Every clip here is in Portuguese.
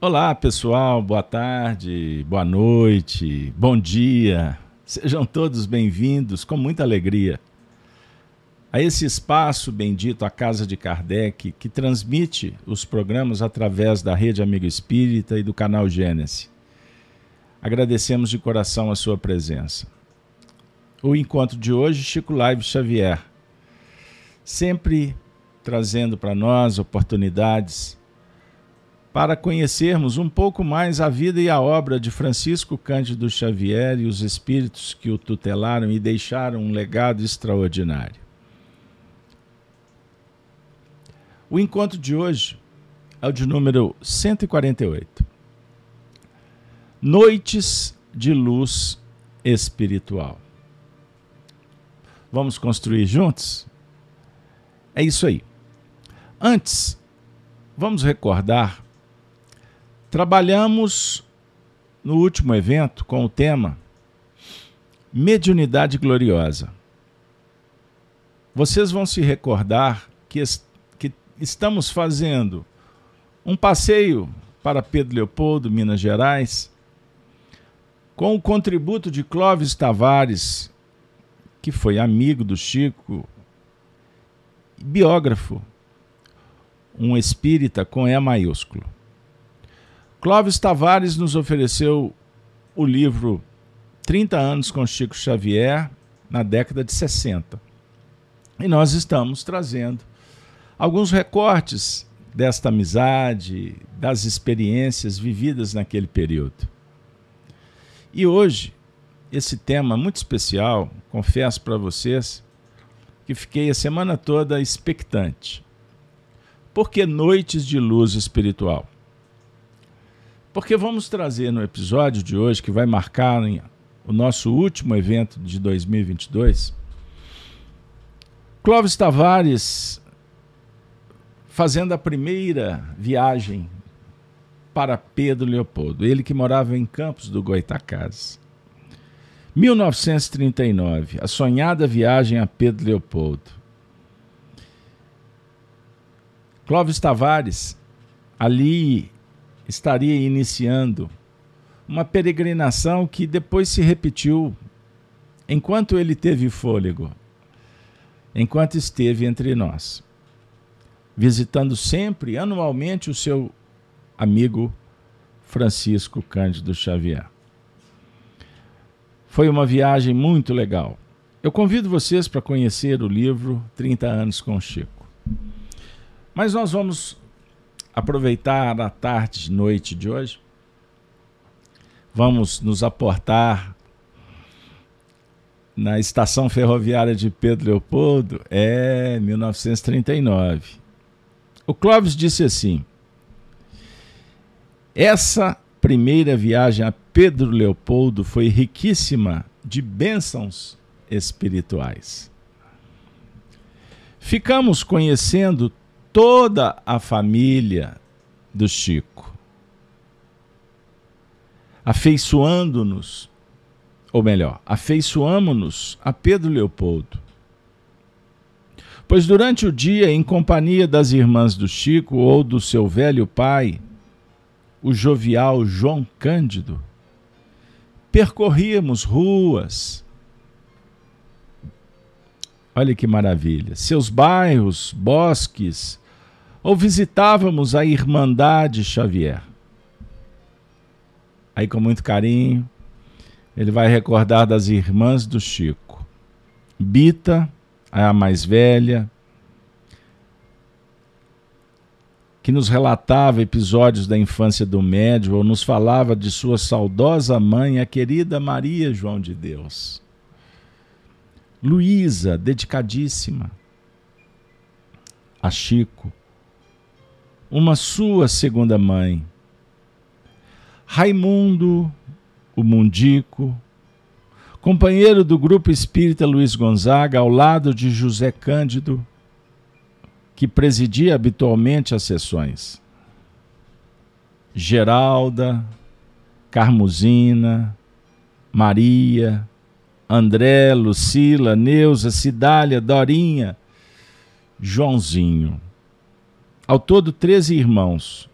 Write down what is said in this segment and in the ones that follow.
Olá, pessoal, boa tarde, boa noite, bom dia. Sejam todos bem-vindos, com muita alegria, a esse espaço bendito, a Casa de Kardec, que transmite os programas através da Rede Amigo Espírita e do canal Gênesis. Agradecemos de coração a sua presença. O encontro de hoje, Chico Live Xavier, sempre trazendo para nós oportunidades para conhecermos um pouco mais a vida e a obra de Francisco Cândido Xavier e os espíritos que o tutelaram e deixaram um legado extraordinário. O encontro de hoje é o de número 148. Noites de luz espiritual. Vamos construir juntos? É isso aí. Antes, vamos recordar Trabalhamos no último evento com o tema Mediunidade Gloriosa. Vocês vão se recordar que, que estamos fazendo um passeio para Pedro Leopoldo, Minas Gerais, com o contributo de Clóvis Tavares, que foi amigo do Chico, biógrafo, um espírita com E maiúsculo. Clóvis Tavares nos ofereceu o livro 30 anos com Chico Xavier, na década de 60. E nós estamos trazendo alguns recortes desta amizade, das experiências vividas naquele período. E hoje, esse tema muito especial, confesso para vocês que fiquei a semana toda expectante. Por que noites de luz espiritual? Porque vamos trazer no episódio de hoje, que vai marcar o nosso último evento de 2022, Clóvis Tavares fazendo a primeira viagem para Pedro Leopoldo, ele que morava em Campos do Goitacazes. 1939, a sonhada viagem a Pedro Leopoldo. Clóvis Tavares, ali estaria iniciando uma peregrinação que depois se repetiu enquanto ele teve fôlego, enquanto esteve entre nós, visitando sempre, anualmente, o seu amigo Francisco Cândido Xavier. Foi uma viagem muito legal. Eu convido vocês para conhecer o livro 30 anos com Chico. Mas nós vamos aproveitar a tarde, noite de hoje, vamos nos aportar na estação ferroviária de Pedro Leopoldo, é 1939. O Clóvis disse assim: Essa primeira viagem a Pedro Leopoldo foi riquíssima de bênçãos espirituais. Ficamos conhecendo toda a família do Chico, afeiçoando-nos, ou melhor, afeiçoamo-nos a Pedro Leopoldo. Pois durante o dia, em companhia das irmãs do Chico ou do seu velho pai, o jovial João Cândido, percorríamos ruas, Olha que maravilha. Seus bairros, bosques, ou visitávamos a Irmandade Xavier. Aí, com muito carinho, ele vai recordar das irmãs do Chico. Bita, a mais velha, que nos relatava episódios da infância do médio ou nos falava de sua saudosa mãe, a querida Maria João de Deus. Luísa, dedicadíssima a Chico, uma sua segunda mãe. Raimundo, o Mundico, companheiro do grupo espírita Luiz Gonzaga, ao lado de José Cândido, que presidia habitualmente as sessões. Geralda, Carmuzina, Maria, André, Lucila, Neuza, Cidália, Dorinha, Joãozinho. Ao todo, 13 irmãos.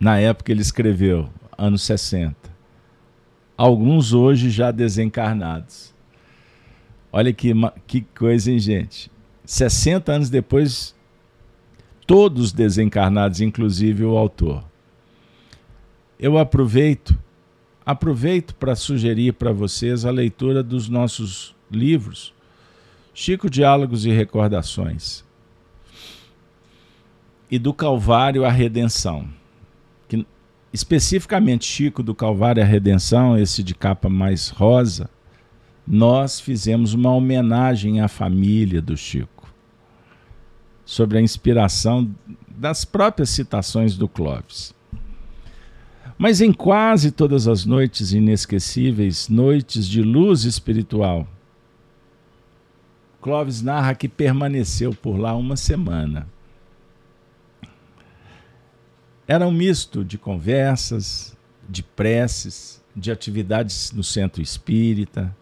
na época ele escreveu, anos 60. Alguns hoje já desencarnados. Olha que, que coisa, hein, gente? 60 anos depois, todos desencarnados, inclusive o autor. Eu aproveito, aproveito para sugerir para vocês a leitura dos nossos livros, Chico Diálogos e Recordações, e do Calvário à Redenção. Que, especificamente Chico do Calvário à Redenção, esse de capa mais rosa, nós fizemos uma homenagem à família do Chico, sobre a inspiração das próprias citações do Clóvis. Mas em quase todas as noites inesquecíveis, noites de luz espiritual, Clóvis narra que permaneceu por lá uma semana. Era um misto de conversas, de preces, de atividades no centro espírita,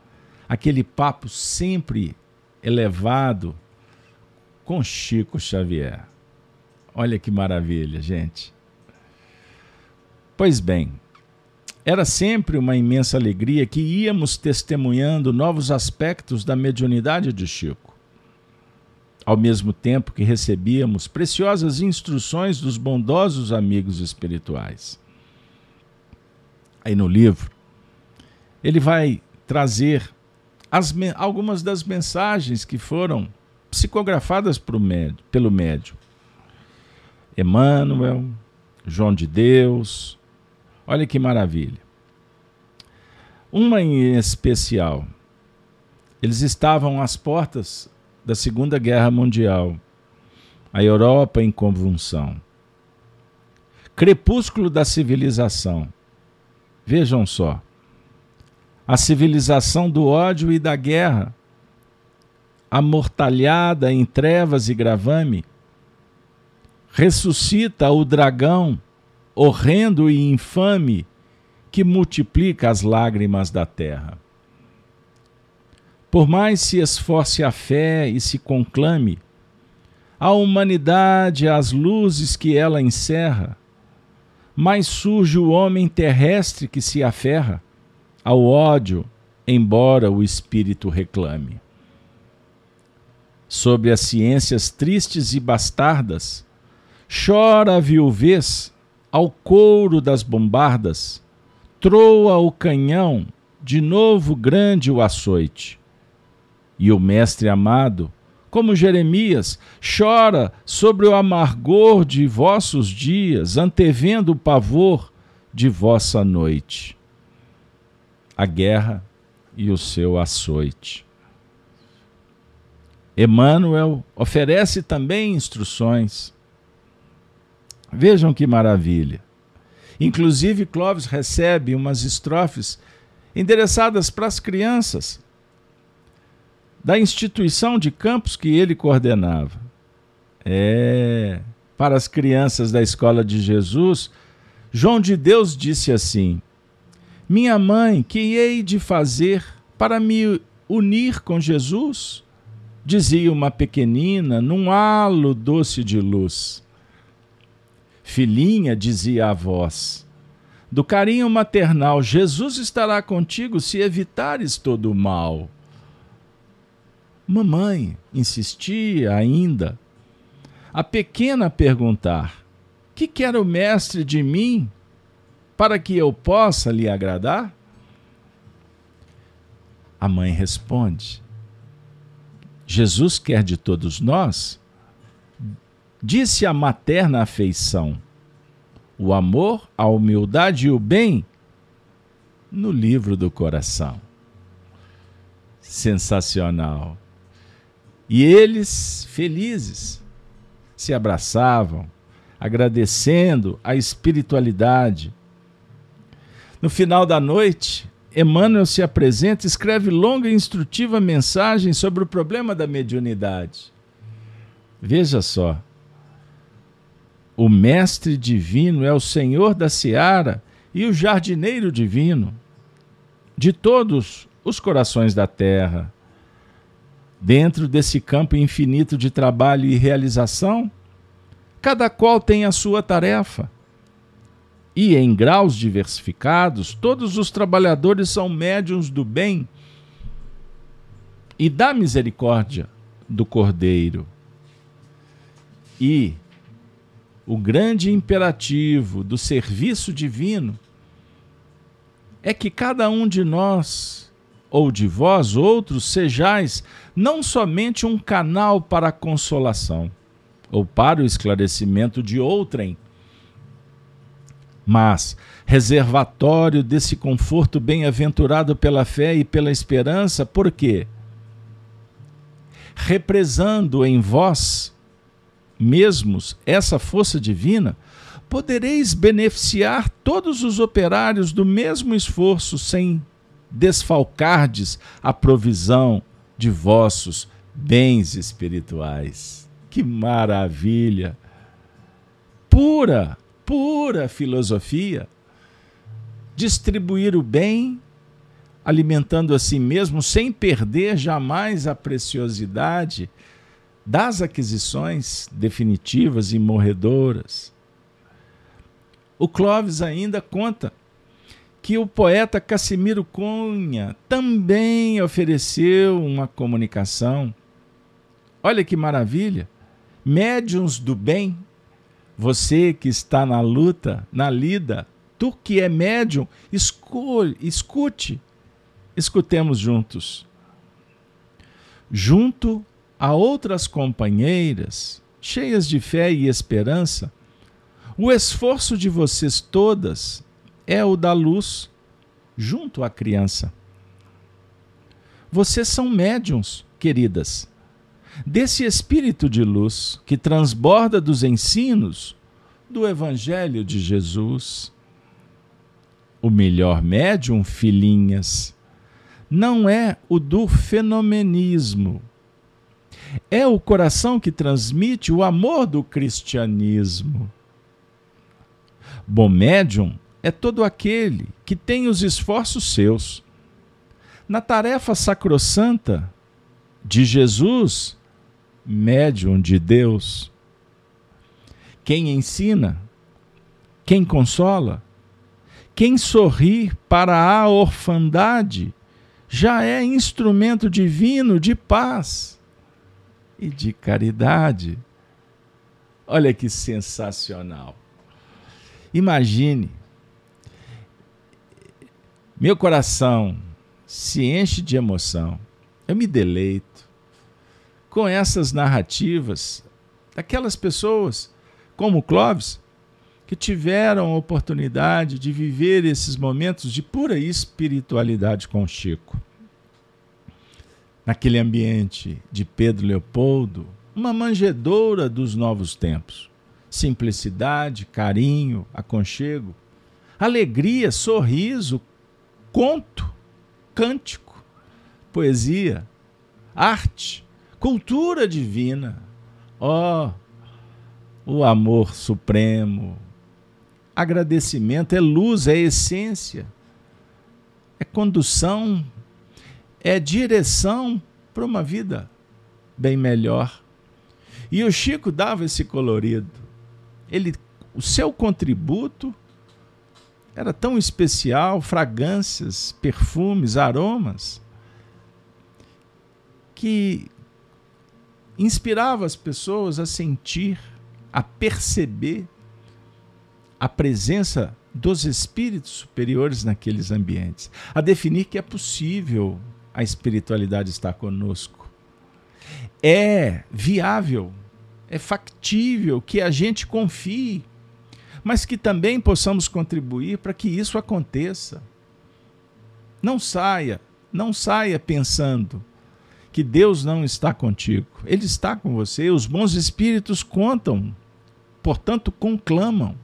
aquele papo sempre elevado com Chico Xavier. Olha que maravilha, gente. Pois bem, era sempre uma imensa alegria que íamos testemunhando novos aspectos da mediunidade de Chico. Ao mesmo tempo que recebíamos preciosas instruções dos bondosos amigos espirituais. Aí no livro, ele vai trazer as, algumas das mensagens que foram psicografadas médio, pelo médium. Emmanuel, João de Deus. Olha que maravilha. Uma em especial. Eles estavam às portas da Segunda Guerra Mundial, a Europa em convulsão. Crepúsculo da civilização. Vejam só a civilização do ódio e da guerra, amortalhada em trevas e gravame, ressuscita o dragão, horrendo e infame, que multiplica as lágrimas da terra. Por mais se esforce a fé e se conclame, a humanidade as luzes que ela encerra, mais surge o homem terrestre que se aferra ao ódio, embora o espírito reclame. Sobre as ciências tristes e bastardas, chora a viuvez ao couro das bombardas, troa o canhão, de novo grande o açoite. E o mestre amado, como Jeremias, chora sobre o amargor de vossos dias, antevendo o pavor de vossa noite a guerra e o seu açoite. Emmanuel oferece também instruções. Vejam que maravilha. Inclusive, Clóvis recebe umas estrofes endereçadas para as crianças da instituição de campos que ele coordenava. É, para as crianças da escola de Jesus, João de Deus disse assim: minha mãe, que hei de fazer para me unir com Jesus? Dizia uma pequenina num halo doce de luz. Filhinha, dizia a voz, do carinho maternal, Jesus estará contigo se evitares todo o mal. Mamãe, insistia ainda, a pequena perguntar: Que quer o mestre de mim para que eu possa lhe agradar? A mãe responde: Jesus quer de todos nós. Disse a materna afeição: o amor, a humildade e o bem no livro do coração. Sensacional. E eles, felizes, se abraçavam, agradecendo a espiritualidade no final da noite, Emmanuel se apresenta e escreve longa e instrutiva mensagem sobre o problema da mediunidade. Veja só. O Mestre Divino é o Senhor da Seara e o Jardineiro Divino de todos os corações da terra. Dentro desse campo infinito de trabalho e realização, cada qual tem a sua tarefa e em graus diversificados, todos os trabalhadores são médiums do bem e da misericórdia do Cordeiro. E o grande imperativo do serviço divino é que cada um de nós, ou de vós outros, sejais não somente um canal para a consolação ou para o esclarecimento de outrem, mas reservatório desse conforto bem-aventurado pela fé e pela esperança, por quê? Represando em vós mesmos essa força divina, podereis beneficiar todos os operários do mesmo esforço sem desfalcardes a provisão de vossos bens espirituais. Que maravilha! Pura pura filosofia. Distribuir o bem, alimentando a si mesmo, sem perder jamais a preciosidade das aquisições definitivas e morredoras. O Clóvis ainda conta que o poeta Cassimiro Cunha também ofereceu uma comunicação. Olha que maravilha! Médiuns do bem você que está na luta, na lida, tu que é médium, escolhe, escute. Escutemos juntos. Junto a outras companheiras, cheias de fé e esperança, o esforço de vocês todas é o da luz junto à criança. Vocês são médiums, queridas desse espírito de luz que transborda dos ensinos do Evangelho de Jesus. O melhor médium, filhinhas, não é o do fenomenismo. É o coração que transmite o amor do cristianismo. Bom médium é todo aquele que tem os esforços seus na tarefa sacrossanta de Jesus médium de Deus. Quem ensina, quem consola, quem sorri para a orfandade, já é instrumento divino de paz e de caridade. Olha que sensacional. Imagine, meu coração se enche de emoção, eu me deleito com essas narrativas daquelas pessoas, como Clóvis, que tiveram a oportunidade de viver esses momentos de pura espiritualidade com Chico. Naquele ambiente de Pedro Leopoldo, uma manjedoura dos novos tempos. Simplicidade, carinho, aconchego, alegria, sorriso, conto, cântico, poesia, arte, cultura divina. Ó, oh, o amor supremo. Agradecimento é luz, é essência, é condução, é direção para uma vida bem melhor. E o Chico dava esse colorido. Ele, o seu contributo era tão especial, fragrâncias, perfumes, aromas, que inspirava as pessoas a sentir, a perceber a presença dos espíritos superiores naqueles ambientes, a definir que é possível a espiritualidade estar conosco. É viável, é factível que a gente confie, mas que também possamos contribuir para que isso aconteça. Não saia, não saia pensando que Deus não está contigo. Ele está com você. Os bons espíritos contam, portanto, conclamam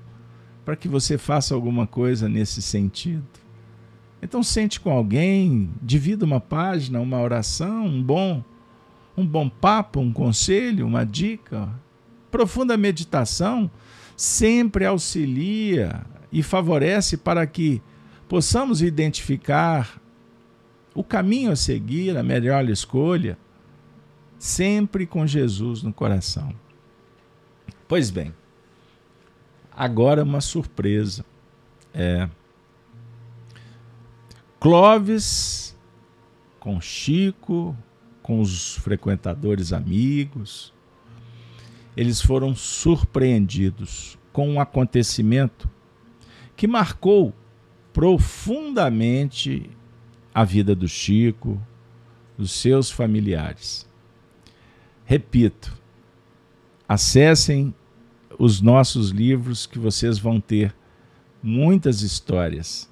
para que você faça alguma coisa nesse sentido. Então sente com alguém, divida uma página, uma oração, um bom um bom papo, um conselho, uma dica. Profunda meditação sempre auxilia e favorece para que possamos identificar o caminho a seguir, a melhor escolha, sempre com Jesus no coração. Pois bem, agora uma surpresa. É. Clóvis com Chico, com os frequentadores amigos, eles foram surpreendidos com um acontecimento que marcou profundamente a vida do Chico, dos seus familiares. Repito, acessem os nossos livros que vocês vão ter muitas histórias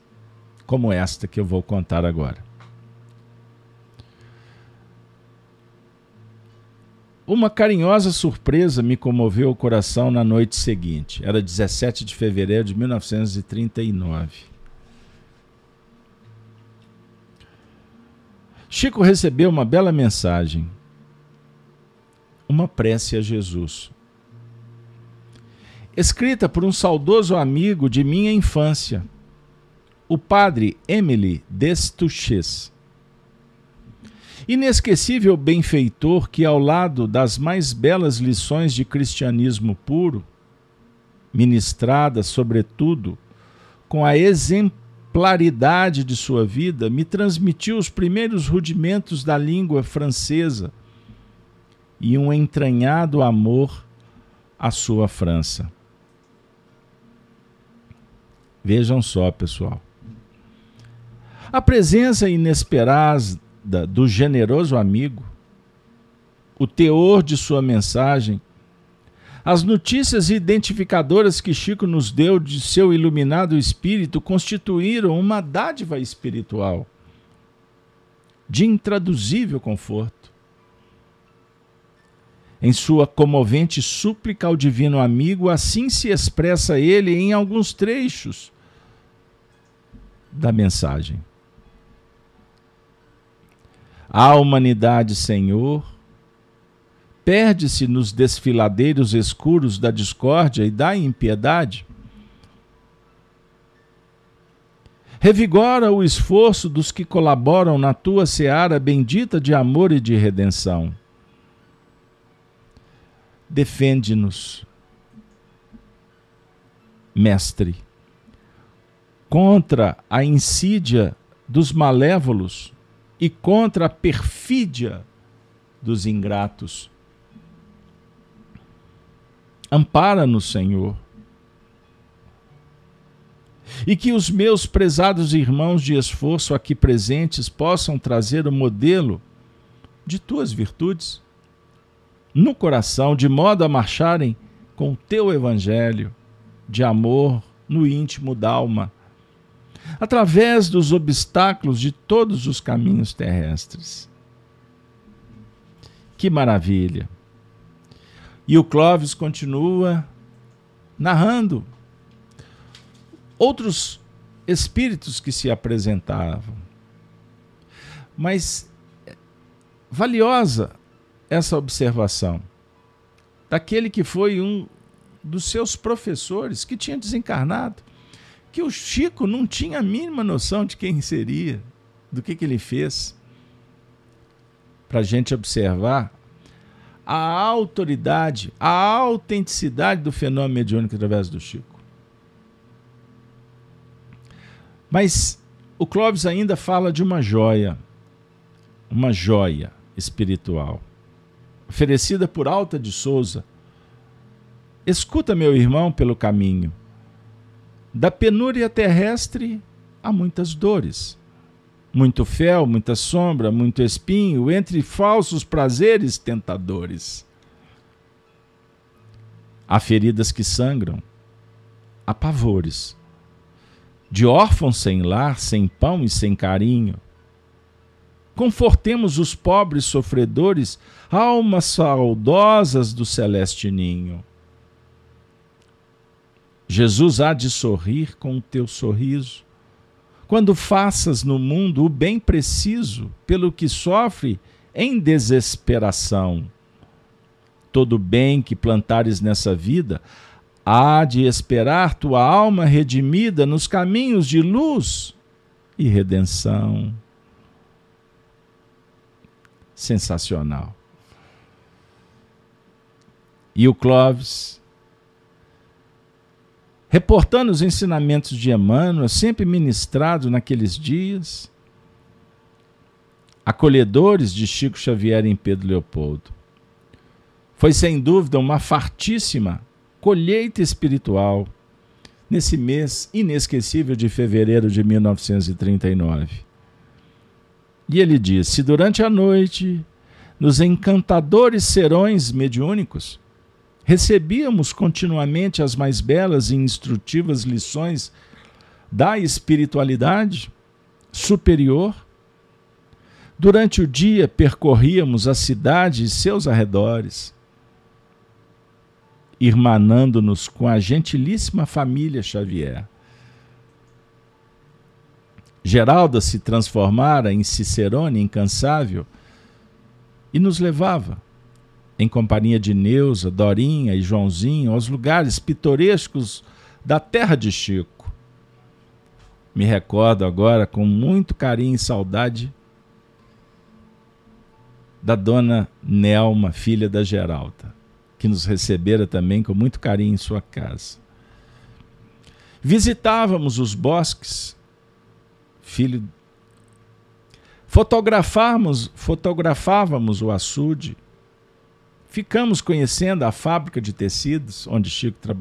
como esta que eu vou contar agora. Uma carinhosa surpresa me comoveu o coração na noite seguinte. Era 17 de fevereiro de 1939. Chico recebeu uma bela mensagem, uma prece a Jesus, escrita por um saudoso amigo de minha infância, o padre Emily Destuches inesquecível benfeitor que, ao lado das mais belas lições de cristianismo puro, ministradas, sobretudo, com a exemplaridade de sua vida, me transmitiu os primeiros rudimentos da língua francesa e um entranhado amor à sua França. Vejam só, pessoal. A presença inesperada do generoso amigo, o teor de sua mensagem, as notícias identificadoras que Chico nos deu de seu iluminado espírito constituíram uma dádiva espiritual de intraduzível conforto. Em sua comovente súplica ao divino amigo, assim se expressa ele em alguns trechos da mensagem. A humanidade, Senhor, perde-se nos desfiladeiros escuros da discórdia e da impiedade. Revigora o esforço dos que colaboram na tua seara bendita de amor e de redenção. Defende-nos, Mestre, contra a insídia dos malévolos e contra a perfídia dos ingratos. Ampara-nos, Senhor. E que os meus prezados irmãos de esforço aqui presentes possam trazer o modelo de tuas virtudes no coração, de modo a marcharem com o teu evangelho de amor no íntimo da alma através dos obstáculos de todos os caminhos terrestres. Que maravilha! E o Clóvis continua narrando outros espíritos que se apresentavam. Mas valiosa essa observação daquele que foi um dos seus professores que tinha desencarnado que o Chico não tinha a mínima noção de quem seria, do que, que ele fez. Para a gente observar a autoridade, a autenticidade do fenômeno mediúnico através do Chico. Mas o Clóvis ainda fala de uma joia, uma joia espiritual, oferecida por Alta de Souza. Escuta, meu irmão, pelo caminho da penúria terrestre há muitas dores. Muito fel, muita sombra, muito espinho, entre falsos prazeres tentadores. Há feridas que sangram, há pavores. De órfãos sem lar, sem pão e sem carinho. Confortemos os pobres sofredores, almas saudosas do celeste ninho. Jesus há de sorrir com o teu sorriso. Quando faças no mundo o bem preciso pelo que sofre em desesperação. Todo bem que plantares nessa vida há de esperar tua alma redimida nos caminhos de luz e redenção. Sensacional. E o Clóvis reportando os ensinamentos de Emmanuel, sempre ministrado naqueles dias, acolhedores de Chico Xavier em Pedro Leopoldo. Foi sem dúvida uma fartíssima colheita espiritual nesse mês inesquecível de fevereiro de 1939. E ele disse: durante a noite, nos encantadores serões mediúnicos, recebíamos continuamente as mais belas e instrutivas lições da espiritualidade superior. Durante o dia percorríamos a cidade e seus arredores, irmanando-nos com a gentilíssima família Xavier. Geralda se transformara em Cicerone incansável e nos levava em companhia de Neuza, Dorinha e Joãozinho, aos lugares pitorescos da terra de Chico. Me recordo agora com muito carinho e saudade da dona Nelma, filha da Geralda, que nos recebera também com muito carinho em sua casa. Visitávamos os bosques, filho Fotografávamos, fotografávamos o açude, Ficamos conhecendo a fábrica de tecidos, onde Chico tra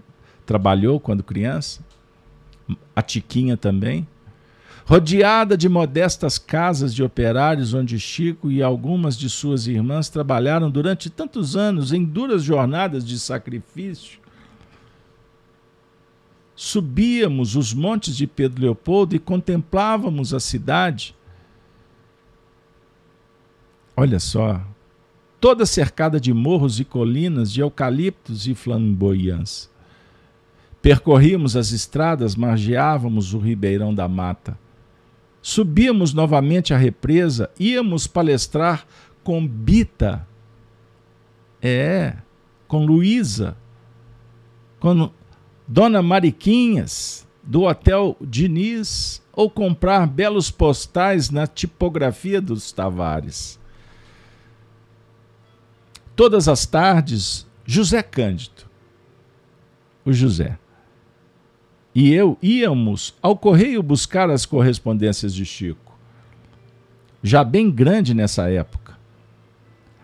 trabalhou quando criança, a Tiquinha também, rodeada de modestas casas de operários, onde Chico e algumas de suas irmãs trabalharam durante tantos anos em duras jornadas de sacrifício. Subíamos os montes de Pedro Leopoldo e contemplávamos a cidade. Olha só, toda cercada de morros e colinas, de eucaliptos e flamboyãs. Percorríamos as estradas, margeávamos o ribeirão da mata. Subíamos novamente a represa, íamos palestrar com Bita, é, com Luísa, com Dona Mariquinhas, do Hotel Diniz, ou comprar belos postais na tipografia dos Tavares. Todas as tardes, José Cândido, o José, e eu íamos ao correio buscar as correspondências de Chico, já bem grande nessa época.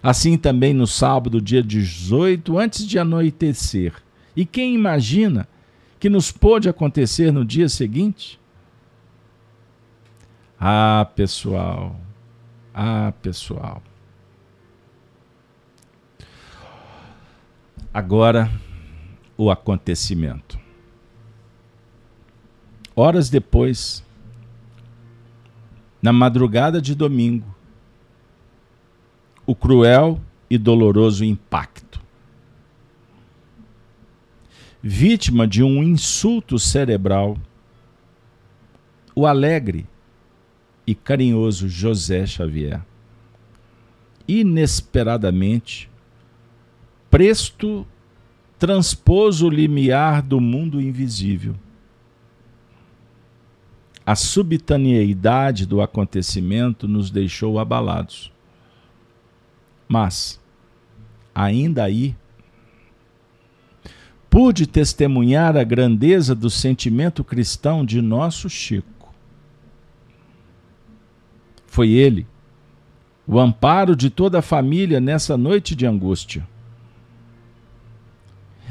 Assim também no sábado, dia 18, antes de anoitecer. E quem imagina que nos pôde acontecer no dia seguinte? Ah, pessoal, ah, pessoal. Agora, o acontecimento. Horas depois, na madrugada de domingo, o cruel e doloroso impacto. Vítima de um insulto cerebral, o alegre e carinhoso José Xavier, inesperadamente, presto transpôs o limiar do mundo invisível. A subitaneidade do acontecimento nos deixou abalados. Mas, ainda aí, pude testemunhar a grandeza do sentimento cristão de nosso Chico. Foi ele, o amparo de toda a família nessa noite de angústia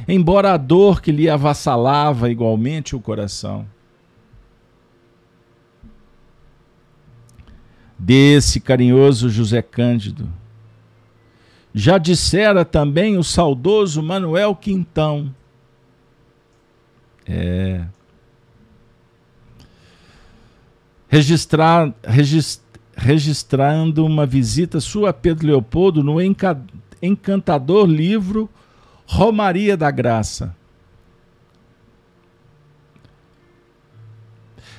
embora a dor que lhe avassalava igualmente o coração. Desse carinhoso José Cândido, já dissera também o saudoso Manuel Quintão. É. Registrar, regist, registrando uma visita sua a Pedro Leopoldo no encantador livro Romaria da Graça.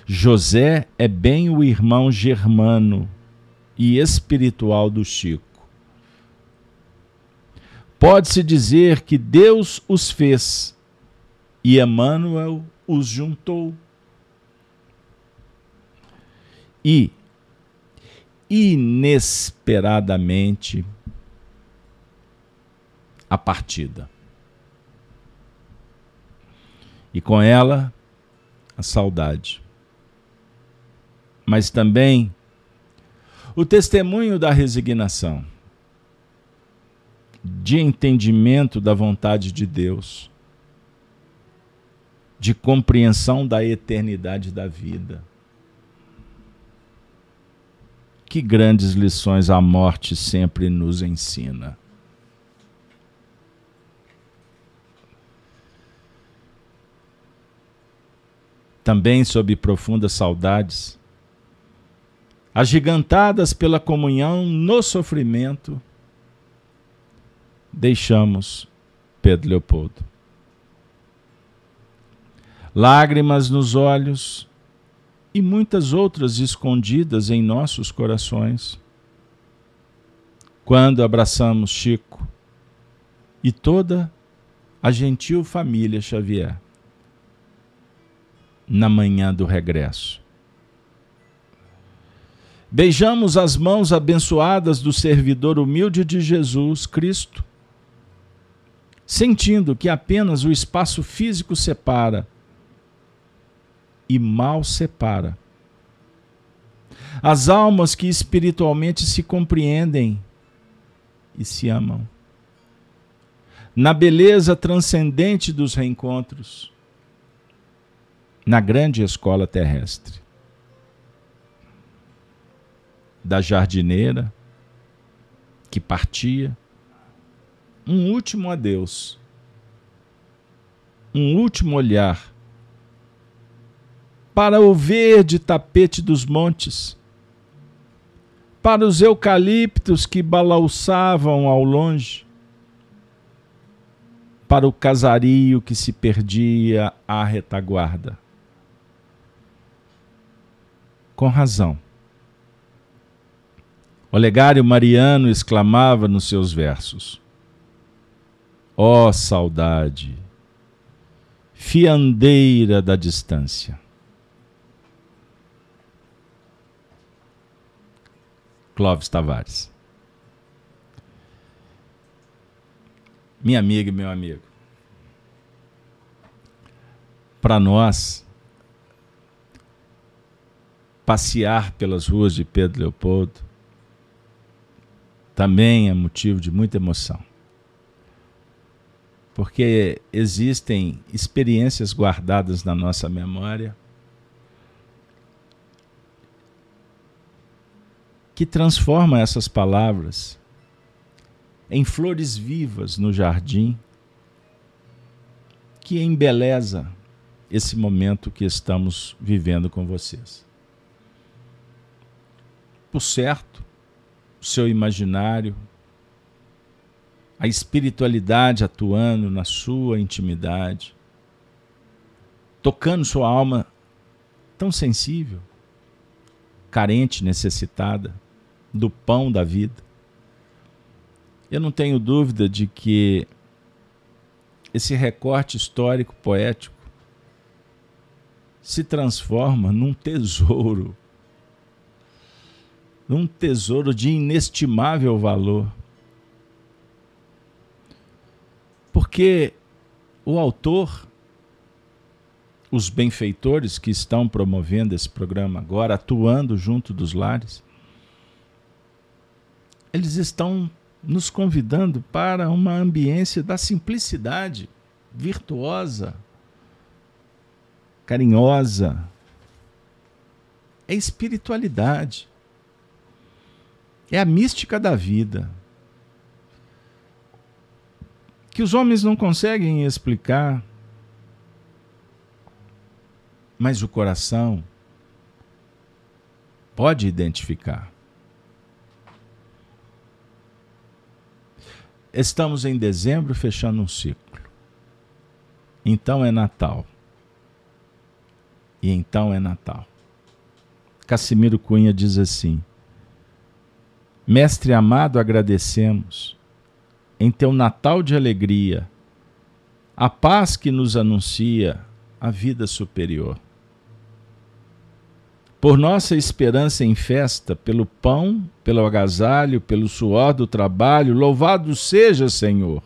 José é bem o irmão germano e espiritual do Chico. Pode-se dizer que Deus os fez e Emmanuel os juntou. E, inesperadamente, a partida e com ela a saudade. Mas também o testemunho da resignação, de entendimento da vontade de Deus, de compreensão da eternidade da vida. Que grandes lições a morte sempre nos ensina. Também sob profundas saudades, agigantadas pela comunhão no sofrimento, deixamos Pedro Leopoldo. Lágrimas nos olhos e muitas outras escondidas em nossos corações. Quando abraçamos Chico e toda a gentil família Xavier na manhã do regresso. Beijamos as mãos abençoadas do servidor humilde de Jesus Cristo, sentindo que apenas o espaço físico separa e mal separa. As almas que espiritualmente se compreendem e se amam. Na beleza transcendente dos reencontros, na grande escola terrestre. Da jardineira que partia, um último adeus, um último olhar. Para o verde tapete dos montes, para os eucaliptos que balançavam ao longe, para o casario que se perdia à retaguarda com razão. Olegário Mariano exclamava nos seus versos: Ó oh, saudade, fiandeira da distância. Clóvis Tavares. Minha amiga e meu amigo. Para nós, passear pelas ruas de Pedro Leopoldo também é motivo de muita emoção. Porque existem experiências guardadas na nossa memória que transformam essas palavras em flores vivas no jardim que embeleza esse momento que estamos vivendo com vocês por certo, o seu imaginário, a espiritualidade atuando na sua intimidade, tocando sua alma tão sensível, carente, necessitada do pão da vida. Eu não tenho dúvida de que esse recorte histórico poético se transforma num tesouro um tesouro de inestimável valor. Porque o autor, os benfeitores que estão promovendo esse programa agora, atuando junto dos lares, eles estão nos convidando para uma ambiência da simplicidade virtuosa, carinhosa. É espiritualidade. É a mística da vida. Que os homens não conseguem explicar, mas o coração pode identificar. Estamos em dezembro fechando um ciclo. Então é Natal. E então é Natal. Cassimiro Cunha diz assim: Mestre amado, agradecemos em teu Natal de alegria, a paz que nos anuncia a vida superior. Por nossa esperança em festa, pelo pão, pelo agasalho, pelo suor do trabalho, louvado seja, Senhor.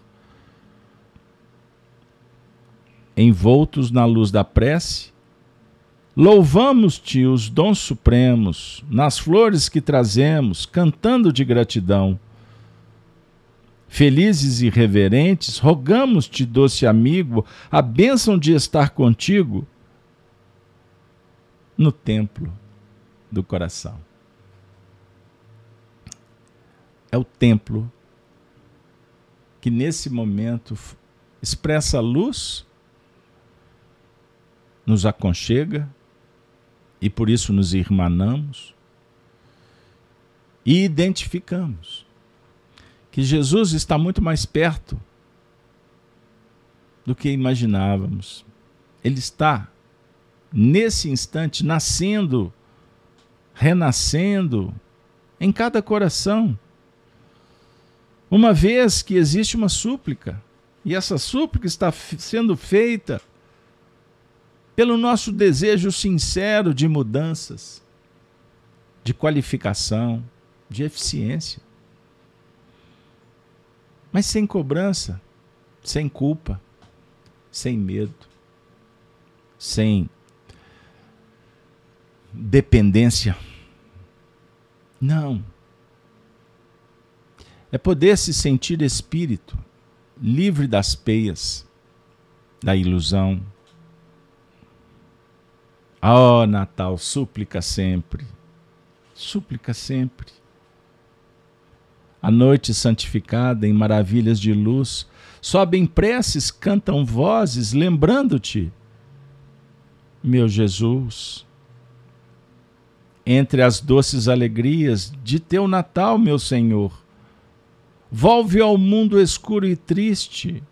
envoltos na luz da prece, louvamos-te os dons supremos, nas flores que trazemos, cantando de gratidão. Felizes e reverentes, rogamos-te, doce amigo, a bênção de estar contigo no templo do coração. É o templo que nesse momento expressa luz, nos aconchega e por isso nos irmanamos e identificamos que Jesus está muito mais perto do que imaginávamos. Ele está nesse instante nascendo, renascendo em cada coração. Uma vez que existe uma súplica, e essa súplica está sendo feita pelo nosso desejo sincero de mudanças, de qualificação, de eficiência. Mas sem cobrança, sem culpa, sem medo, sem dependência. Não. É poder se sentir espírito, livre das peias, da ilusão. Oh, Natal, súplica sempre, súplica sempre. A noite santificada em maravilhas de luz, sobem preces, cantam vozes, lembrando-te, meu Jesus, entre as doces alegrias de teu Natal, meu Senhor. Volve ao mundo escuro e triste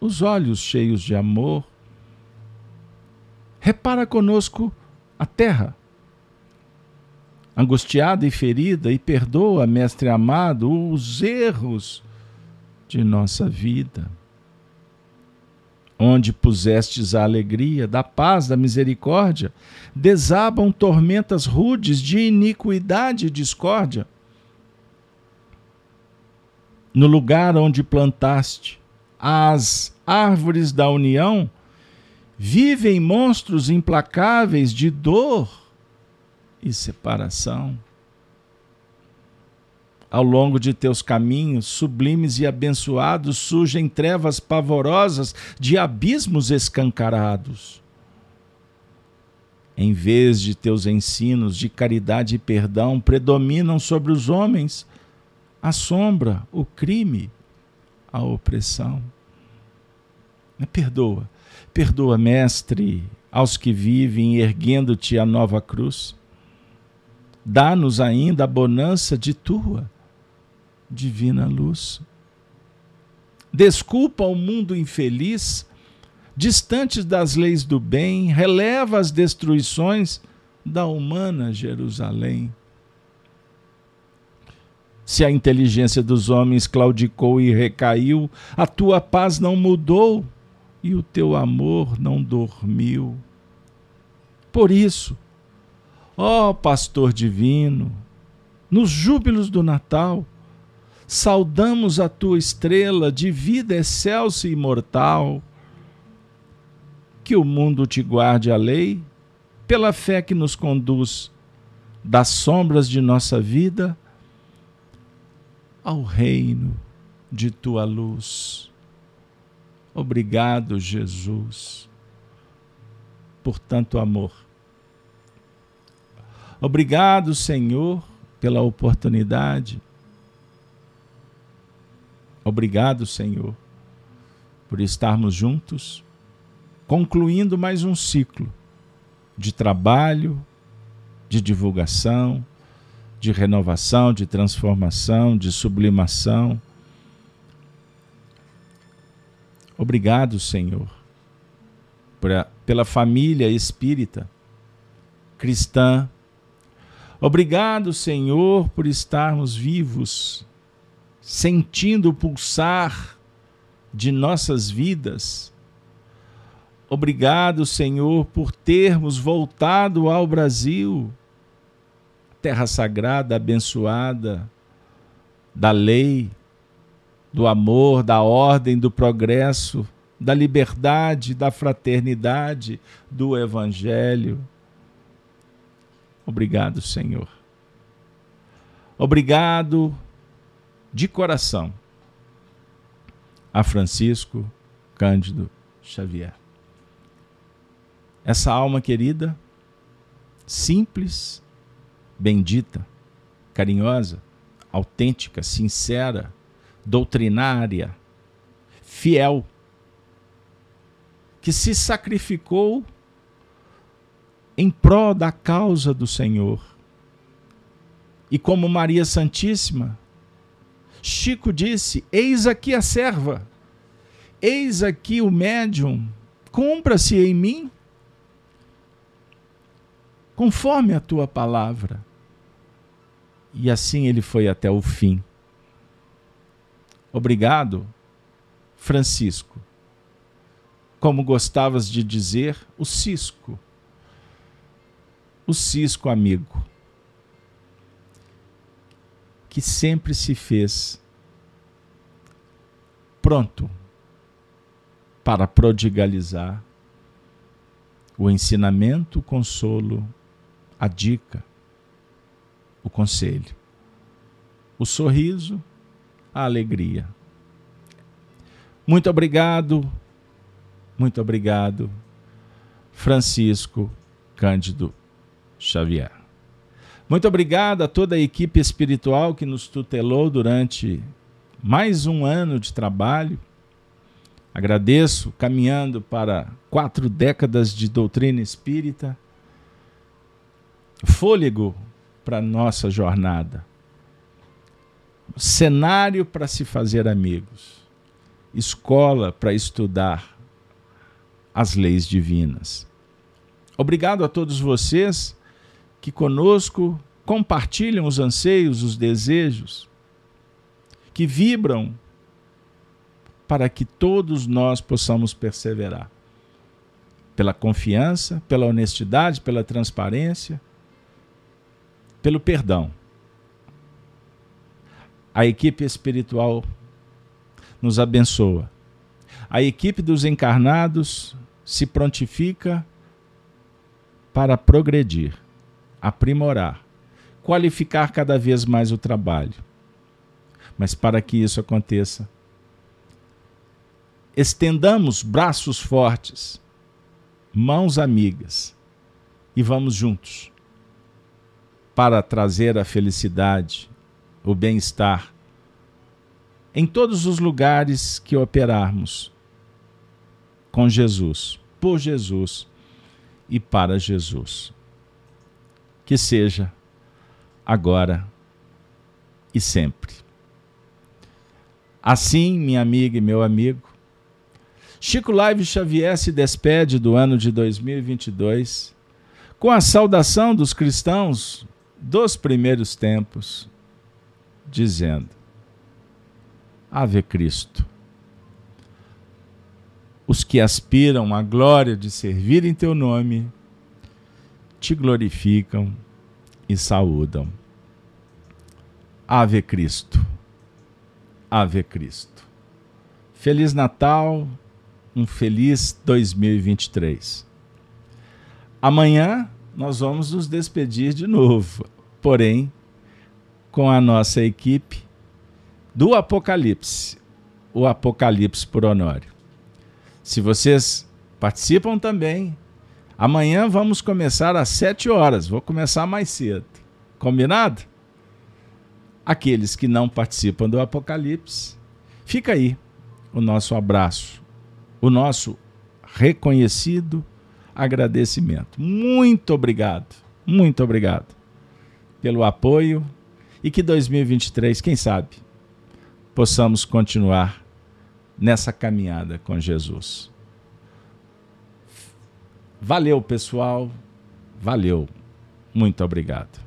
os olhos cheios de amor. Repara conosco a terra, angustiada e ferida, e perdoa, Mestre amado, os erros de nossa vida onde pusestes a alegria, da paz, da misericórdia, desabam tormentas rudes de iniquidade e discórdia. No lugar onde plantaste as árvores da união, vivem monstros implacáveis de dor e separação ao longo de teus caminhos, sublimes e abençoados, surgem trevas pavorosas de abismos escancarados. Em vez de teus ensinos de caridade e perdão, predominam sobre os homens a sombra, o crime, a opressão. Perdoa, perdoa, Mestre, aos que vivem erguendo-te a nova cruz. Dá-nos ainda a bonança de tua divina luz. Desculpa o mundo infeliz, distantes das leis do bem, releva as destruições da humana Jerusalém. Se a inteligência dos homens claudicou e recaiu, a tua paz não mudou e o teu amor não dormiu. Por isso, ó pastor divino, nos júbilos do Natal, saudamos a tua estrela de vida excelsa e imortal. Que o mundo te guarde a lei, pela fé que nos conduz das sombras de nossa vida ao reino de tua luz. Obrigado, Jesus, por tanto amor. Obrigado, Senhor, pela oportunidade Obrigado, Senhor, por estarmos juntos, concluindo mais um ciclo de trabalho, de divulgação, de renovação, de transformação, de sublimação. Obrigado, Senhor, pela família espírita, cristã. Obrigado, Senhor, por estarmos vivos sentindo o pulsar de nossas vidas. Obrigado, Senhor, por termos voltado ao Brasil, terra sagrada, abençoada, da lei, do amor, da ordem, do progresso, da liberdade, da fraternidade, do Evangelho. Obrigado, Senhor. Obrigado de coração a Francisco Cândido Xavier. Essa alma querida, simples, bendita, carinhosa, autêntica, sincera, doutrinária, fiel, que se sacrificou em prol da causa do Senhor. E como Maria Santíssima, Chico disse: Eis aqui a serva, eis aqui o médium, cumpra-se em mim conforme a tua palavra. E assim ele foi até o fim. Obrigado, Francisco. Como gostavas de dizer, o cisco. O cisco amigo. Que sempre se fez pronto para prodigalizar o ensinamento, o consolo, a dica, o conselho, o sorriso, a alegria. Muito obrigado, muito obrigado, Francisco Cândido Xavier. Muito obrigado a toda a equipe espiritual que nos tutelou durante mais um ano de trabalho. Agradeço, caminhando para quatro décadas de doutrina espírita fôlego para nossa jornada, cenário para se fazer amigos, escola para estudar as leis divinas. Obrigado a todos vocês que conosco compartilham os anseios, os desejos, que vibram para que todos nós possamos perseverar. Pela confiança, pela honestidade, pela transparência pelo perdão. A equipe espiritual nos abençoa. A equipe dos encarnados se prontifica para progredir, aprimorar, qualificar cada vez mais o trabalho. Mas para que isso aconteça, estendamos braços fortes, mãos amigas e vamos juntos para trazer a felicidade, o bem-estar em todos os lugares que operarmos com Jesus, por Jesus e para Jesus. Que seja agora e sempre. Assim, minha amiga e meu amigo, Chico Live Xavier se despede do ano de 2022 com a saudação dos cristãos dos primeiros tempos, dizendo: Ave Cristo. Os que aspiram à glória de servir em teu nome, te glorificam e saúdam. Ave Cristo. Ave Cristo. Feliz Natal, um feliz 2023. Amanhã nós vamos nos despedir de novo, porém com a nossa equipe do Apocalipse, o Apocalipse por Honório. Se vocês participam também, amanhã vamos começar às sete horas, vou começar mais cedo. Combinado? Aqueles que não participam do Apocalipse, fica aí o nosso abraço, o nosso reconhecido agradecimento. Muito obrigado, muito obrigado pelo apoio e que 2023, quem sabe, possamos continuar nessa caminhada com Jesus. Valeu, pessoal. Valeu. Muito obrigado.